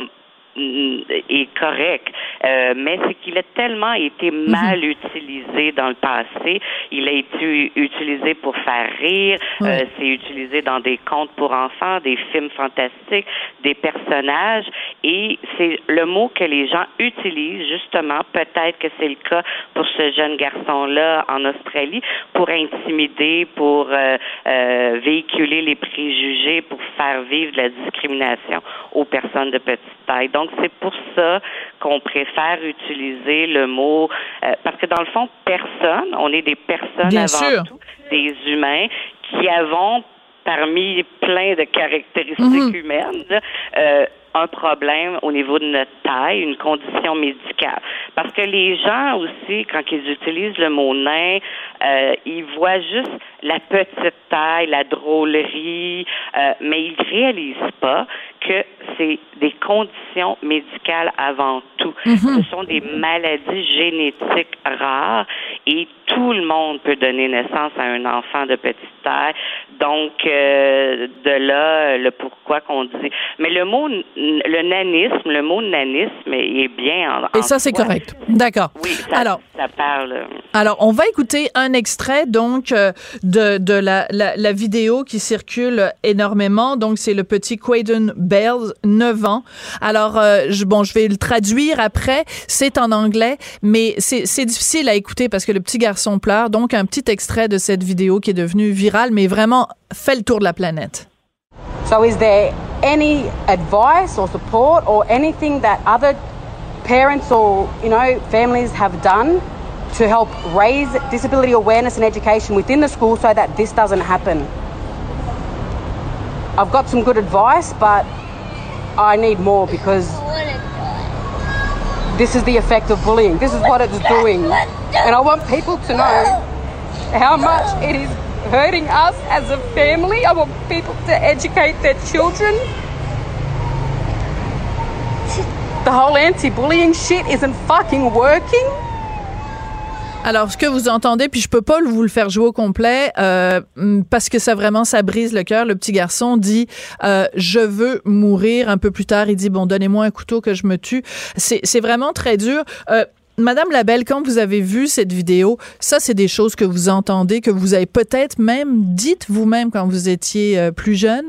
G: est correct, euh, mais c'est qu'il a tellement été mhm. mal utilisé dans le passé. Il a été utilisé pour faire rire, euh, c'est utilisé dans des contes pour enfants, des films fantastiques, des personnages, et c'est le mot que les gens utilisent justement. Peut-être que c'est le cas pour ce jeune garçon-là en Australie pour intimider, pour euh, véhiculer les préjugés, pour faire vivre la discrimination aux personnes de petite taille. Donc c'est pour ça qu'on préfère utiliser le mot euh, parce que dans le fond, personne, on est des personnes avant tout, des humains qui avons parmi plein de caractéristiques mhm. humaines, euh, un problème au niveau de notre taille, une condition médicale. Parce que les gens aussi, quand ils utilisent le mot nain, euh, ils voient juste la petite taille, la drôlerie, euh, mais ils réalisent pas que c'est des conditions médicales avant tout.
A: Mhm.
G: Ce sont des maladies génétiques rares et tout le monde peut donner naissance à un enfant de petite taille. Donc, euh, de là, le pourquoi qu'on dit. Mais le mot, le nanisme, le mot nanisme, est bien en
A: Et ça, c'est correct. D'accord.
G: Oui, ça,
A: Alors,
G: ça parle.
A: Alors, on va écouter un extrait donc euh, de, la, vidéo qui circule énormément. Donc, c'est le petit Quaden Bells, 9 ans. Alors, euh, je, bon, je vais le traduire après. C'est en anglais, mais c'est c'est difficile à écouter parce que le petit garçon pleure. Donc, un petit extrait de cette vidéo qui est devenue virale, mais vraiment fait le tour de la planète.
H: So, is there any advice or support or anything that other parents or you know families have done to help raise disability awareness and education within the school so that this doesn't happen? I've got some good advice, but I need more because this is the effect of bullying. This is what it's doing. And I want people to know how much it is hurting us as a family. I want people to educate their children. The whole anti bullying shit isn't fucking working.
A: Alors, ce que vous entendez, puis je peux pas vous le faire jouer au complet euh, parce que ça vraiment ça brise le cœur. Le petit garçon dit euh, je veux mourir. Un peu plus tard, il dit bon donnez-moi un couteau que je me tue. C'est vraiment très dur. Euh, Madame Labelle, quand vous avez vu cette vidéo, ça, c'est des choses que vous entendez, que vous avez peut-être même dites vous-même quand vous étiez euh, plus jeune?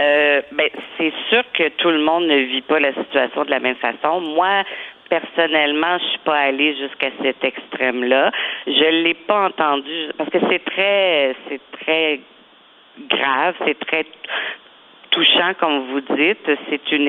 G: Euh, ben, c'est sûr que tout le monde ne vit pas la situation de la même façon. Moi, personnellement, je suis pas allée jusqu'à cet extrême-là. Je l'ai pas entendu parce que c'est très, c'est très grave, c'est très touchant, comme vous dites. C'est une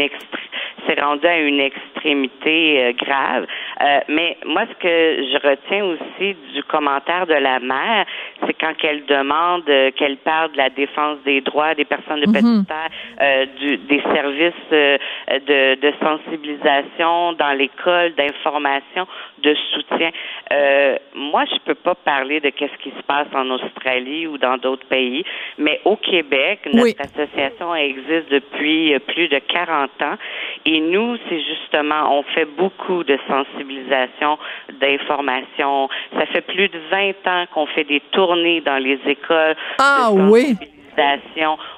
G: c'est rendu à une extrémité euh, grave. Euh, mais moi, ce que je retiens aussi du commentaire de la mère, c'est quand elle demande, euh, qu'elle parle de la défense des droits des personnes de petite taille, euh, du, des services euh, de, de sensibilisation dans l'école, d'information, de soutien. Moi, je peux pas parler de qu'est-ce qui se passe en Australie ou dans d'autres pays, mais au Québec, notre
A: Oui.
G: association existe depuis plus de 40 ans et nous, c'est justement, on fait beaucoup de sensibilisation, d'information. Ça fait plus de 20 ans qu'on fait des dans les écoles.
A: Ah oui.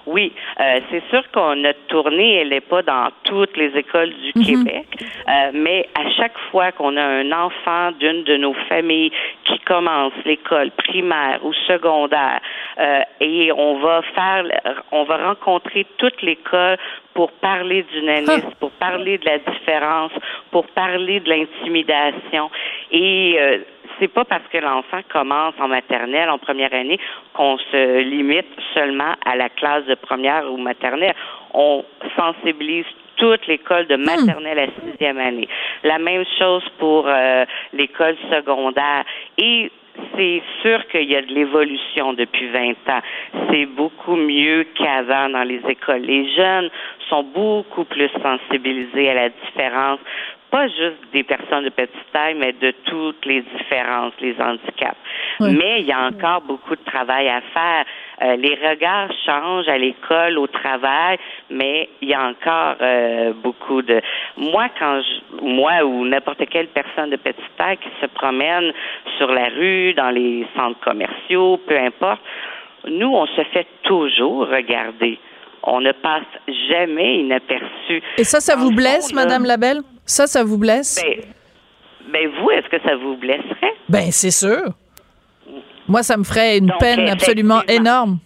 G: Oui, euh, c'est sûr que notre tournée, elle n'est pas dans toutes les écoles du
A: Mhm.
G: Québec, euh, mais à chaque fois qu'on a un enfant d'une de nos familles qui commence l'école primaire ou secondaire, euh, et on va faire, on va rencontrer toute l'école pour parler du nanisme, pour parler de la différence, pour parler de l'intimidation. Et c'est pas parce que l'enfant commence en maternelle, en première année, qu'on se limite seulement à la classe de première ou maternelle. On sensibilise toute l'école de maternelle à sixième année. La même chose pour euh, l'école secondaire. Et c'est sûr qu'il y a de l'évolution depuis 20 ans. C'est beaucoup mieux qu'avant dans les écoles. Les jeunes sont beaucoup plus sensibilisés à la différence, pas juste des personnes de petite taille, mais de toutes les différences, les handicaps. Mais il y a encore beaucoup de travail à faire. Euh, les regards changent à l'école, au travail, mais il y a encore euh, beaucoup de. Moi, quand je, moi ou n'importe quelle personne de petite taille qui se promène sur la rue, dans les centres commerciaux, peu importe, nous, on se fait toujours regarder. On ne passe jamais inaperçu.
A: Et ça, ça vous
G: le
A: blesse,
G: là,
A: Madame Labelle? Ça, ça vous blesse?
G: Ben, ben vous, est-ce que ça vous blesserait?
A: Ben, c'est sûr. Moi, ça me ferait une
G: Donc,
A: peine absolument énorme.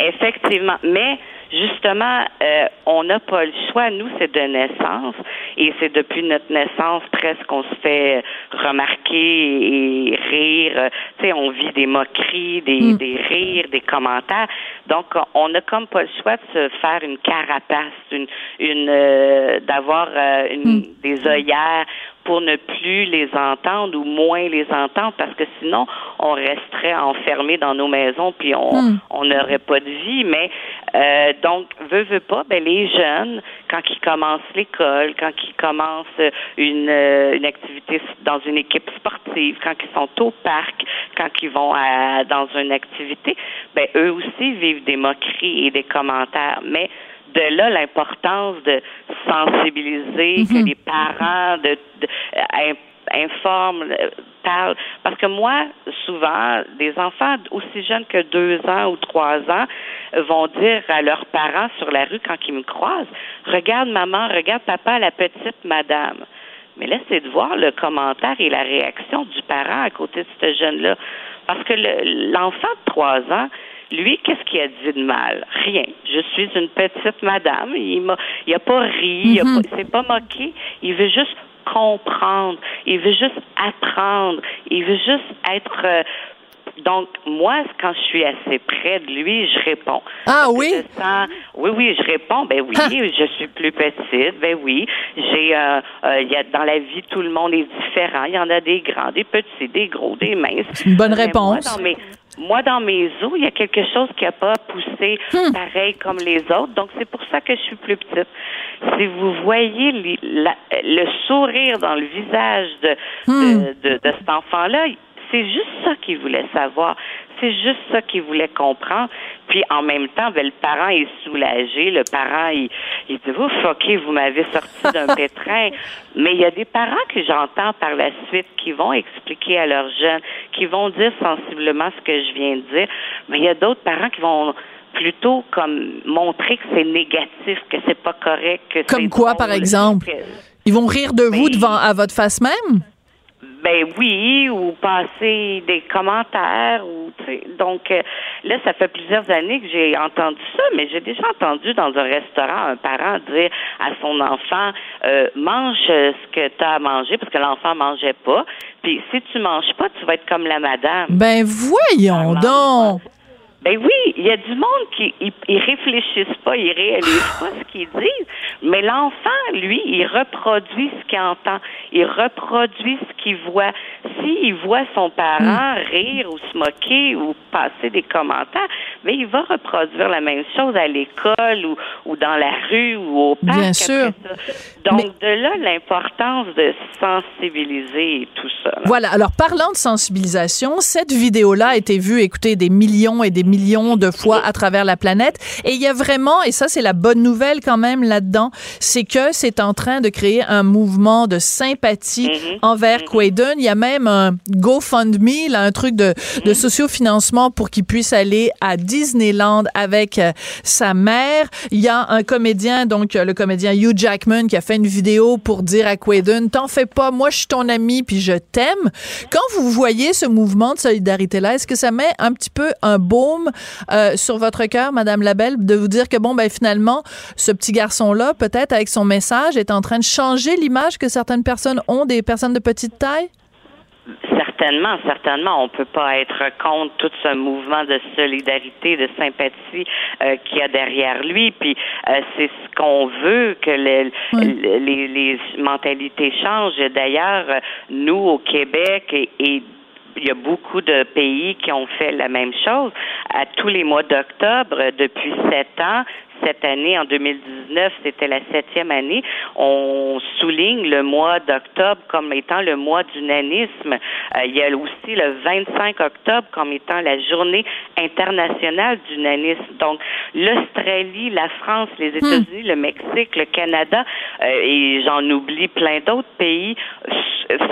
G: Effectivement. Mais justement, euh, on n'a pas le choix. Nous, c'est de naissance. Et c'est depuis notre naissance presque qu'on se fait remarquer et rire. Tu sais, on vit des moqueries, des, des rires, des commentaires. Donc, on n'a comme pas le choix de se faire une carapace, une, une euh, d'avoir euh, une, des œillères pour ne plus les entendre ou moins les entendre parce que sinon on resterait enfermé dans nos maisons puis on hmm. on n'aurait pas de vie mais euh, donc veut veut pas ben les jeunes quand ils commencent l'école quand ils commencent une une activité dans une équipe sportive quand ils sont au parc quand ils vont à, dans une activité ben eux aussi vivent des moqueries et des commentaires mais de là l'importance de sensibiliser, que mhm. les parents de, informent, euh, parlent. Parce que moi, souvent, des enfants aussi jeunes que deux ans ou trois ans vont dire à leurs parents sur la rue quand ils me croisent, regarde maman, regarde papa, la petite madame. Mais là, c'est de voir le commentaire et la réaction du parent à côté de ce jeune-là. Parce que l'enfant de trois ans, lui, qu'est-ce qu'il a dit de mal? Rien. Je suis une petite madame. Il m'a, il a pas ri, il mm s'est pas moqué. Il veut juste comprendre. Il veut juste apprendre. Il veut juste être euh, donc, moi, quand je suis assez près de lui, je réponds.
A: Ah oui?
G: oui, oui, je réponds. Ben oui, je suis plus petite. Ben oui, j'ai. Euh, euh, y a, dans la vie, tout le monde est différent. Il y en a des grands, des petits, des gros, des minces.
A: Une bonne réponse
G: moi, dans mes os, il y a quelque chose qui n'a pas poussé hmm. pareil comme les autres. Donc, c'est pour ça que je suis plus petite. Si vous voyez le sourire dans le visage de, hmm. de, de, cet enfant-là, c'est juste ça qu'il voulait savoir. C'est juste ça qu'il voulait comprendre. Puis en même temps, ben, le parent est soulagé. Le parent, il, il dit Ouf, OK, vous m'avez sorti d'un pétrin. Mais il y a des parents que j'entends par la suite qui vont expliquer à leurs jeunes, qui vont dire sensiblement ce que je viens de dire. Mais il y a d'autres parents qui vont plutôt comme montrer que c'est négatif, que c'est pas correct. Que
A: comme quoi, par exemple? Ils vont rire de vous devant à votre face même?
G: Ben oui, ou passer des commentaires ou donc euh, là ça fait plusieurs années que j'ai entendu ça, mais j'ai déjà entendu dans un restaurant un parent dire à son enfant euh, mange ce que tu as à manger parce que l'enfant mangeait pas. Puis si tu manges pas, tu vas être comme la madame.
A: Ben voyons donc.
G: Ben oui, il y a du monde qui ils, réfléchissent pas, ils réalisent pas ce qu'ils disent, mais l'enfant, lui, il reproduit ce qu'il entend, il reproduit ce qu'il voit. S'il voit son parent mm. rire ou se moquer ou passer des commentaires, mais ben, il va reproduire la même chose à l'école ou, ou dans la rue ou au parc.
A: Bien sûr.
G: Donc de là l'importance de sensibiliser et tout ça.
A: Voilà. Alors parlant de sensibilisation, cette vidéo-là a été vue, écoutez, des millions et des millions de fois à travers la planète. Et il y a vraiment, et ça c'est la bonne nouvelle quand même là-dedans, c'est que c'est en train de créer un mouvement de sympathie mm-hmm. envers mm Il y a même un GoFundMe, là, un truc de, de mm-hmm. sociofinancement pour qu'il puisse aller à Disneyland avec euh, sa mère. Il y a un comédien, donc le comédien Hugh Jackman, qui a fait une vidéo pour dire à Quaiden, t'en fais pas, moi je suis ton ami puis je t'aime. Quand vous voyez ce mouvement de solidarité-là, est-ce que ça met un petit peu un baume euh, sur votre cœur, Madame Labelle, de vous dire que bon, ben finalement, ce petit garçon-là, peut-être avec son message, est en train de changer l'image que certaines personnes ont des personnes de petite taille?
G: Certainement, certainement. On peut pas être contre tout ce mouvement de solidarité, de sympathie euh, qu'il y a derrière lui. Puis euh, c'est ce qu'on veut que les, les, les, mentalités changent. D'ailleurs, nous au Québec et, et il y a beaucoup de pays qui ont fait la même chose. À tous les mois d'octobre, depuis sept ans, cette année, en 2019, c'était la septième année, on souligne le mois d'octobre comme étant le mois du nanisme. Euh, il y a aussi le 25 octobre comme étant la journée internationale du nanisme. Donc, l'Australie, la France, les hmm. États-Unis, le Mexique, le Canada, euh, et j'en oublie plein d'autres pays,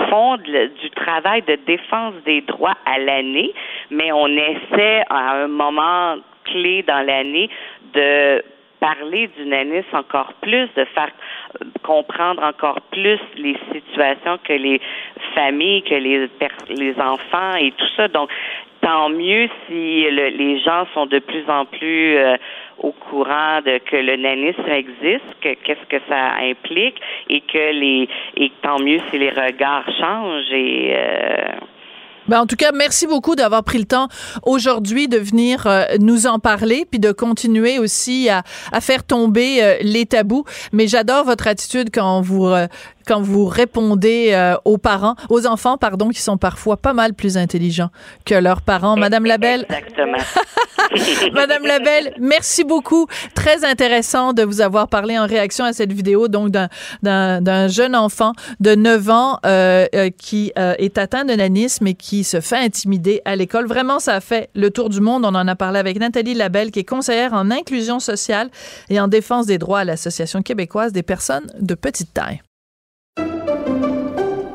G: font du travail de défense des droits à l'année, mais on essaie à un moment clé dans l'année de parler du nanisme encore plus, de faire euh, comprendre encore plus les situations que les familles, que les, les enfants et tout ça. Donc, tant mieux si les gens sont de plus en plus euh, au courant de que le nanisme existe, que qu'est-ce que ça implique et que les et tant mieux si les regards changent et euh,
A: Ben, en tout cas, merci beaucoup d'avoir pris le temps aujourd'hui de venir euh, nous en parler, puis de continuer aussi à, faire tomber euh, les tabous. Mais j'adore votre attitude quand vous euh, quand vous répondez aux parents, aux enfants, pardon, qui sont parfois pas mal plus intelligents que leurs parents. Madame Labelle.
G: Exactement.
A: Madame Labelle, merci beaucoup. Très intéressant de vous avoir parlé en réaction à cette vidéo, donc d'un jeune enfant de 9 ans qui est atteint de nanisme et qui se fait intimider à l'école. Vraiment, ça a fait le tour du monde. On en a parlé avec Nathalie Labelle, qui est conseillère en inclusion sociale et en défense des droits à l'Association québécoise des personnes de petite taille.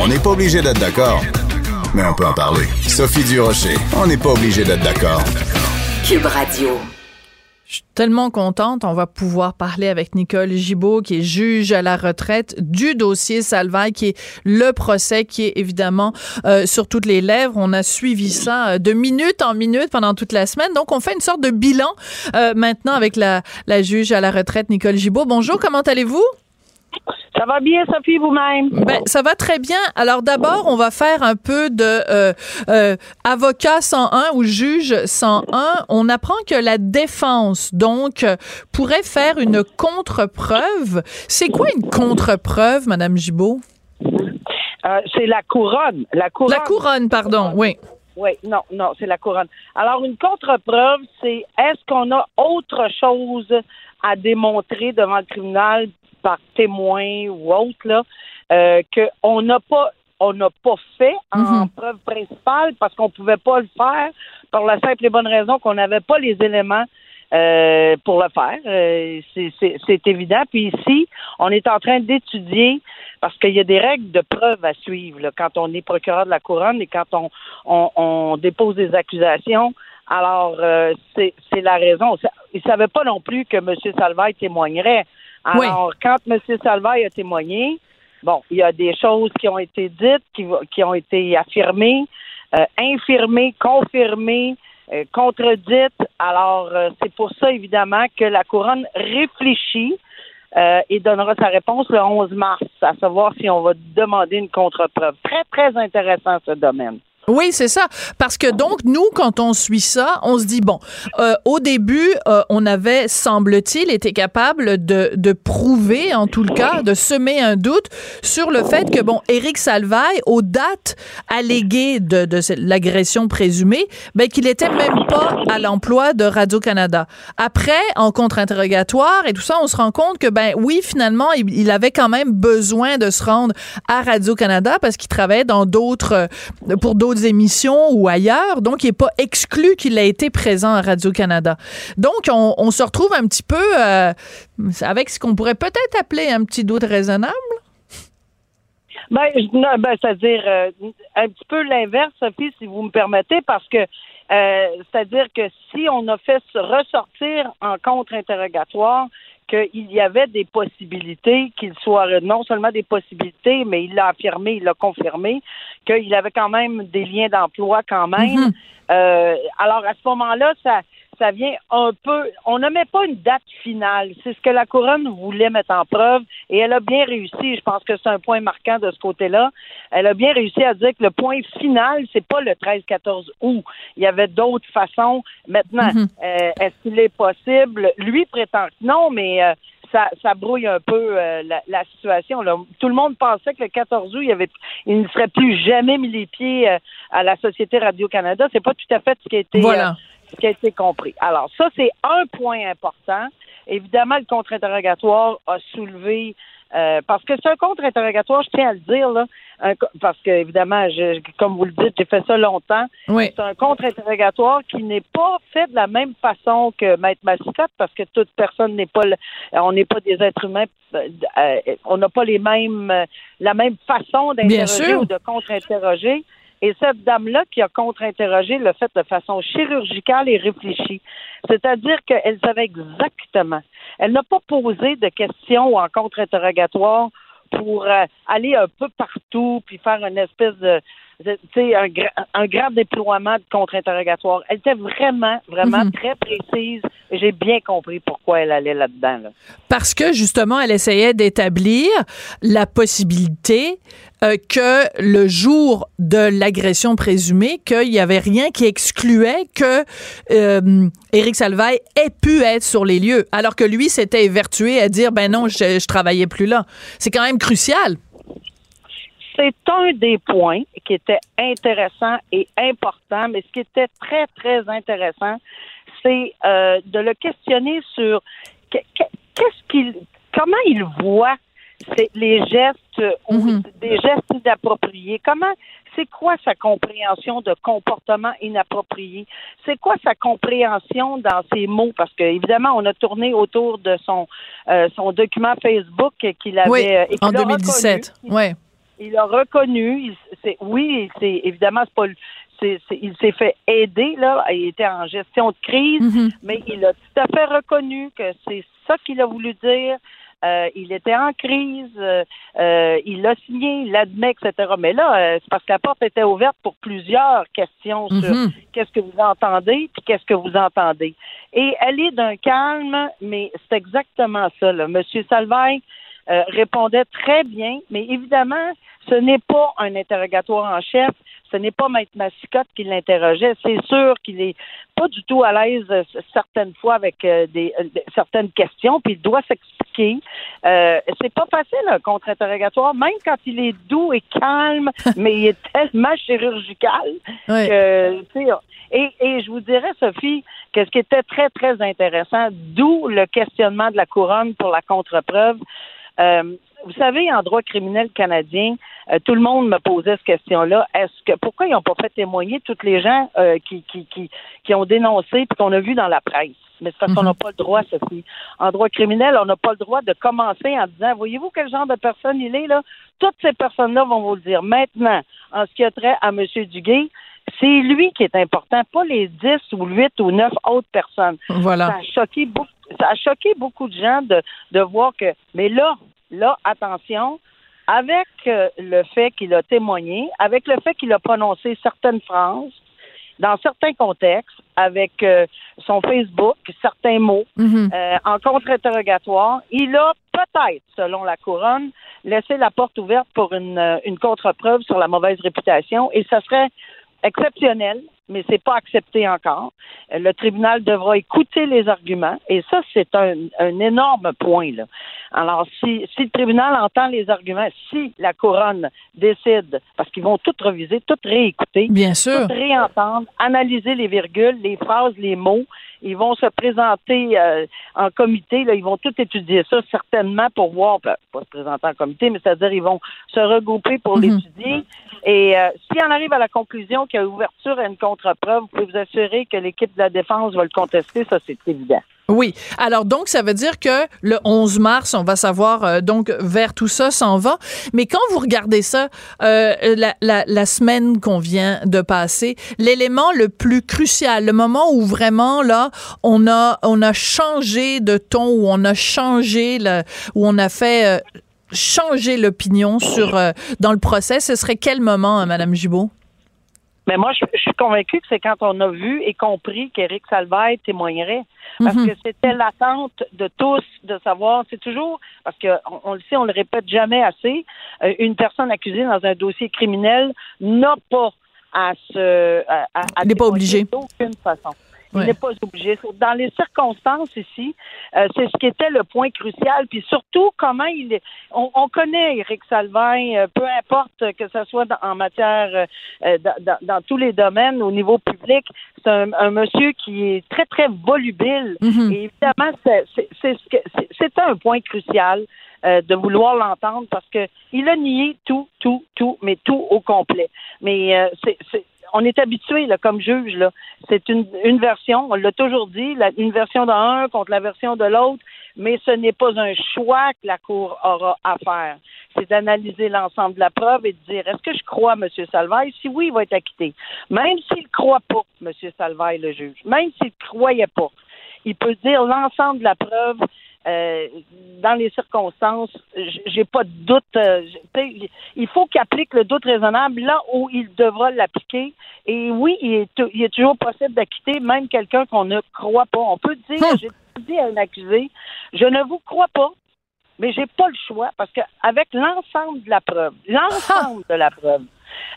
E: On n'est pas obligé d'être d'accord, mais on peut en parler. Sophie Durocher, on n'est pas obligé d'être d'accord.
C: Cube Radio.
A: Je suis tellement contente. On va pouvoir parler avec Nicole Gibault, qui est juge à la retraite du dossier Salvaille, qui est le procès qui est évidemment euh, sur toutes les lèvres. On a suivi ça euh, de minute en minute pendant toute la semaine. Donc, on fait une sorte de bilan euh, maintenant avec la, la juge à la retraite, Nicole Gibault. Bonjour, comment allez-vous?
I: Ça va bien, Sophie, vous-même?
A: Ben, ça va très bien. Alors d'abord, on va faire un peu de euh, euh, avocat 101 ou juge 101. On apprend que la défense, donc, pourrait faire une contre-preuve. C'est quoi une contre-preuve, Madame Gibault?
I: Euh, c'est la couronne. La couronne.
A: La couronne, pardon, oui.
I: Oui, non, non, c'est la couronne. Alors, une contre-preuve, c'est est-ce qu'on a autre chose à démontrer devant le tribunal par témoin ou autre, là, euh, qu'on n'a pas on n'a pas fait en
A: Mhm.
I: preuve principale parce qu'on pouvait pas le faire pour la simple et bonne raison qu'on n'avait pas les éléments euh, pour le faire. Euh, c'est- évident. Puis ici, on est en train d'étudier parce qu'il y a des règles de preuve à suivre là, quand on est procureur de la couronne et quand on, on, on dépose des accusations. Alors, euh, c'est la raison. Il ne savait pas non plus que M. Salvaille témoignerait. Alors, quand M. Salvaille a témoigné, bon, il y a des choses qui ont été dites, qui, qui ont été affirmées, euh, infirmées, confirmées, euh, contredites. Alors, euh, c'est pour ça, évidemment, que la couronne réfléchit et donnera sa réponse le 11 mars, à savoir si on va demander une contre-preuve. Très, très intéressant, ce domaine.
A: Oui, c'est ça. Parce que donc, nous, quand on suit ça, on se dit, bon, euh, au début, euh, on avait, semble-t-il, été capable de, de prouver, en tout le cas, de semer un doute sur le fait que, bon, Éric Salvaille, aux dates alléguées de, de l'agression présumée, ben, qu'il était même pas à l'emploi de Radio-Canada. Après, en contre-interrogatoire et tout ça, on se rend compte que, ben, oui, finalement, il, il avait quand même besoin de se rendre à Radio-Canada parce qu'il travaillait dans d'autres, pour d'autres émissions ou ailleurs. Donc, il n'est pas exclu qu'il ait été présent à Radio-Canada. Donc, on, se retrouve un petit peu euh, avec ce qu'on pourrait peut-être appeler un petit doute raisonnable.
I: Ben, ben, c'est-à-dire euh, un petit peu l'inverse, Sophie, si vous me permettez, parce que euh, c'est-à-dire que si on a fait ressortir en contre-interrogatoire qu'il y avait des possibilités, qu'il soit non seulement des possibilités, mais il l'a affirmé, il l'a confirmé, qu'il avait quand même des liens d'emploi quand même.
A: Mhm.
I: Euh, alors à ce moment-là, ça ça vient un peu. On ne met pas une date finale. C'est ce que la couronne voulait mettre en preuve et elle a bien réussi. Je pense que c'est un point marquant de ce côté-là. Elle a bien réussi à dire que le point final, c'est pas le 13-14 août. Il y avait d'autres façons. Maintenant,
A: Mhm.
I: euh, est-ce qu'il est possible? Lui prétend que non, mais euh, ça, ça brouille un peu euh, la, la situation. Là. Tout le monde pensait que le 14 août, il, y avait, il ne serait plus jamais mis les pieds euh, à la Société Radio-Canada. C'est pas tout à fait ce qui a été,
A: Voilà.
I: Qui a été compris. Alors, ça, c'est un point important. Évidemment, le contre-interrogatoire a soulevé Euh, parce que c'est un contre-interrogatoire, je tiens à le dire, là, parce que évidemment, je, comme vous le dites, j'ai fait ça longtemps.
A: Oui.
I: C'est un contre-interrogatoire qui n'est pas fait de la même façon que Maître Massicotte, parce que toute personne n'est pas, on n'est pas des êtres humains, euh, on n'a pas les mêmes, la même façon d'interroger ou de contre-interroger. Et cette dame-là qui a contre-interrogé le fait de façon chirurgicale et réfléchie. C'est-à-dire qu'elle savait exactement. Elle n'a pas posé de questions en contre-interrogatoire pour euh, aller un peu partout puis faire une espèce de un, un grand déploiement de contre-interrogatoire. Elle était vraiment, vraiment mhm. très précise. J'ai bien compris pourquoi elle allait là-dedans.
A: Parce que, justement, elle essayait d'établir la possibilité euh, que le jour de l'agression présumée, qu'il n'y avait rien qui excluait que euh, Éric Salvaille ait pu être sur les lieux, alors que lui s'était évertué à dire, ben non, je, je travaillais plus là. C'est quand même crucial
I: c'est un des points qui était intéressant et important, mais ce qui était très, très intéressant, c'est euh, de le questionner sur qu'est-ce qu'il, comment il voit les gestes ou mhm. des gestes inappropriés? Comment, c'est quoi sa compréhension de comportement inapproprié? C'est quoi sa compréhension dans ses mots? Parce que évidemment, on a tourné autour de son euh, son document Facebook qu'il avait
A: oui, euh, en 2017. Oui
I: il a reconnu, il, oui, c'est évidemment c'est pas il s'est fait aider là, il était en gestion de crise, mm-hmm. mais il a tout à fait reconnu que c'est ça qu'il a voulu dire. Euh, il était en crise, euh, euh, il l'a signé, il l'admet, etc. Mais là, c'est parce que la porte était ouverte pour plusieurs questions sur mm-hmm. qu'est-ce que vous entendez, puis qu'est-ce que vous entendez. Et elle est d'un calme, mais c'est exactement ça. Là. Monsieur Salvaille répondait très bien, mais évidemment, ce n'est pas un interrogatoire en chef. Ce n'est pas Maître Massicotte qui l'interrogeait. C'est sûr qu'il est pas du tout à l'aise euh, certaines fois avec euh, des, euh, certaines questions, puis il doit s'expliquer. Euh, c'est pas facile un contre-interrogatoire, même quand il est doux et calme, mais il est tellement chirurgical que et, et je vous dirais, Sophie, que ce qui était très, très intéressant, d'où le questionnement de la couronne pour la contre-preuve, euh, vous savez, en droit criminel canadien, euh, tout le monde me posait cette question-là. Est-ce que pourquoi ils n'ont pas fait témoigner toutes les gens euh, qui, qui, qui, qui, ont dénoncé et qu'on a vu dans la presse? Mais c'est parce qu'on n'a mhm. pas le droit, Sophie. En droit criminel, on n'a pas le droit de commencer en disant Voyez-vous quel genre de personne il est là? Toutes ces personnes-là vont vous le dire. Maintenant, en ce qui a trait à M. Duguay, c'est lui qui est important, pas les 10 ou 8 ou 9 autres personnes.
A: Voilà.
I: Ça a choqué beaucoup, ça a choqué beaucoup de gens de, de voir que, mais là, là, attention, avec euh, le fait qu'il a témoigné, avec le fait qu'il a prononcé certaines phrases, dans certains contextes, avec euh, son Facebook, certains mots, mhm. euh, en contre-interrogatoire, il a peut-être, selon la couronne, laissé la porte ouverte pour une, une contre-preuve sur la mauvaise réputation, et ça serait exceptionnel mais c'est pas accepté encore. Le tribunal devra écouter les arguments et ça, c'est un, un, énorme point. Là. Alors, si, si le tribunal entend les arguments, si la couronne décide, parce qu'ils vont tout reviser, tout réécouter,
A: Bien sûr.
I: tout réentendre, analyser les virgules, les phrases, les mots, ils vont se présenter euh, en comité, là, ils vont tout étudier ça certainement pour voir, ben, pas se présenter en comité, mais c'est-à-dire ils vont se regrouper pour mhm. l'étudier. Et euh, si on arrive à la conclusion qu'il y a ouverture à une contre-preuve, vous pouvez vous assurer que l'équipe de la défense va le contester, ça c'est évident.
A: Oui. Alors donc ça veut dire que le 11 mars, on va savoir euh, donc vers tout ça s'en va. Mais quand vous regardez ça, euh, la, semaine qu'on vient de passer, l'élément le plus crucial, le moment où vraiment là on a on a changé de ton, où on a changé le, où on a fait euh, changer l'opinion sur dans le procès, ce serait quel moment, Madame Gibault?
I: Mais moi, je, suis convaincue que c'est quand on a vu et compris qu'Éric Salvaire témoignerait. Parce mhm. que c'était l'attente de tous de savoir, c'est toujours, parce qu'on on le sait, on le répète jamais assez, euh, une personne accusée dans un dossier criminel n'a pas à se... À, à,
A: n'est pas obligé.
I: D'aucune façon. Il n'est pas obligé. Dans les circonstances ici, euh, c'est ce qui était le point crucial. Puis surtout, comment il est. On, connaît Éric Salvin, euh, peu importe que ce soit en matière, euh, dans, tous les domaines, au niveau public, c'est un, monsieur qui est très, très volubile. Mm-hmm. Et évidemment, c'est un point crucial. euh, de vouloir l'entendre parce que il a nié tout, tout, tout, mais tout au complet. Mais euh, c'est on est habitué là, comme juge. Là. C'est une, une version, on l'a toujours dit, une version d'un contre la version de l'autre, mais ce n'est pas un choix que la Cour aura à faire. C'est d'analyser l'ensemble de la preuve et de dire est-ce que je crois M. Salvaille? Si oui, il va être acquitté. Même s'il ne croit pas, M. Salvaille, le juge, même s'il ne croyait pas, il peut dire l'ensemble de la preuve euh, dans les circonstances, j'ai pas de doute. Euh, il faut qu'il applique le doute raisonnable là où il devra l'appliquer. Et oui, il est, toujours possible d'acquitter même quelqu'un qu'on ne croit pas. On peut dire, hum. j'ai dit à un accusé, je ne vous crois pas, mais j'ai pas le choix parce qu'avec l'ensemble de la preuve, l'ensemble de la preuve,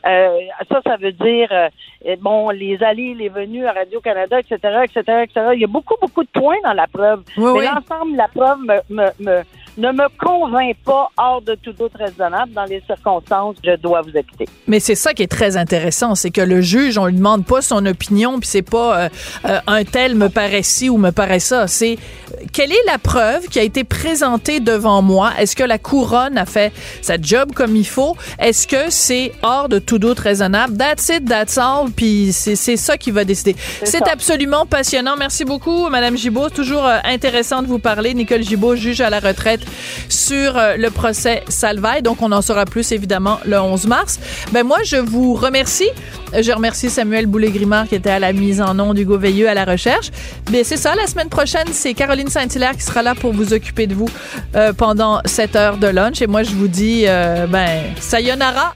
I: euh, ça, ça veut dire, euh, bon, les allées, les venues à Radio-Canada, etc., etc., etc. Il y a beaucoup, beaucoup de points dans la preuve. mais l'ensemble de la preuve me, me ne me convainc pas hors de tout doute raisonnable dans les circonstances, je dois vous acquitter.
A: Mais c'est ça qui est très intéressant, c'est que le juge, on lui demande pas son opinion, puis c'est pas euh, euh, un tel me paraît ci ou me paraît ça. C'est euh, quelle est la preuve qui a été présentée devant moi? Est-ce que la couronne a fait sa job comme il faut? Est-ce que c'est hors de tout doute raisonnable? That's it, that's all. Puis c'est ça qui va décider. C'est absolument passionnant. Merci beaucoup, Madame Gibault. Toujours intéressant de vous parler. Nicole Gibault, juge à la retraite sur euh, le procès Salvaille. Donc, on en saura plus, évidemment, le 11 mars. Ben, moi, je vous remercie. Je remercie Samuel Boulay-Grimard qui était à la mise en nom d'Hugo Veilleux à la recherche. Mais c'est ça, la semaine prochaine, c'est Caroline Saint-Hilaire qui sera là pour vous occuper de vous euh, pendant cette heure de lunch. Et moi, je vous dis, euh, ben, sayonara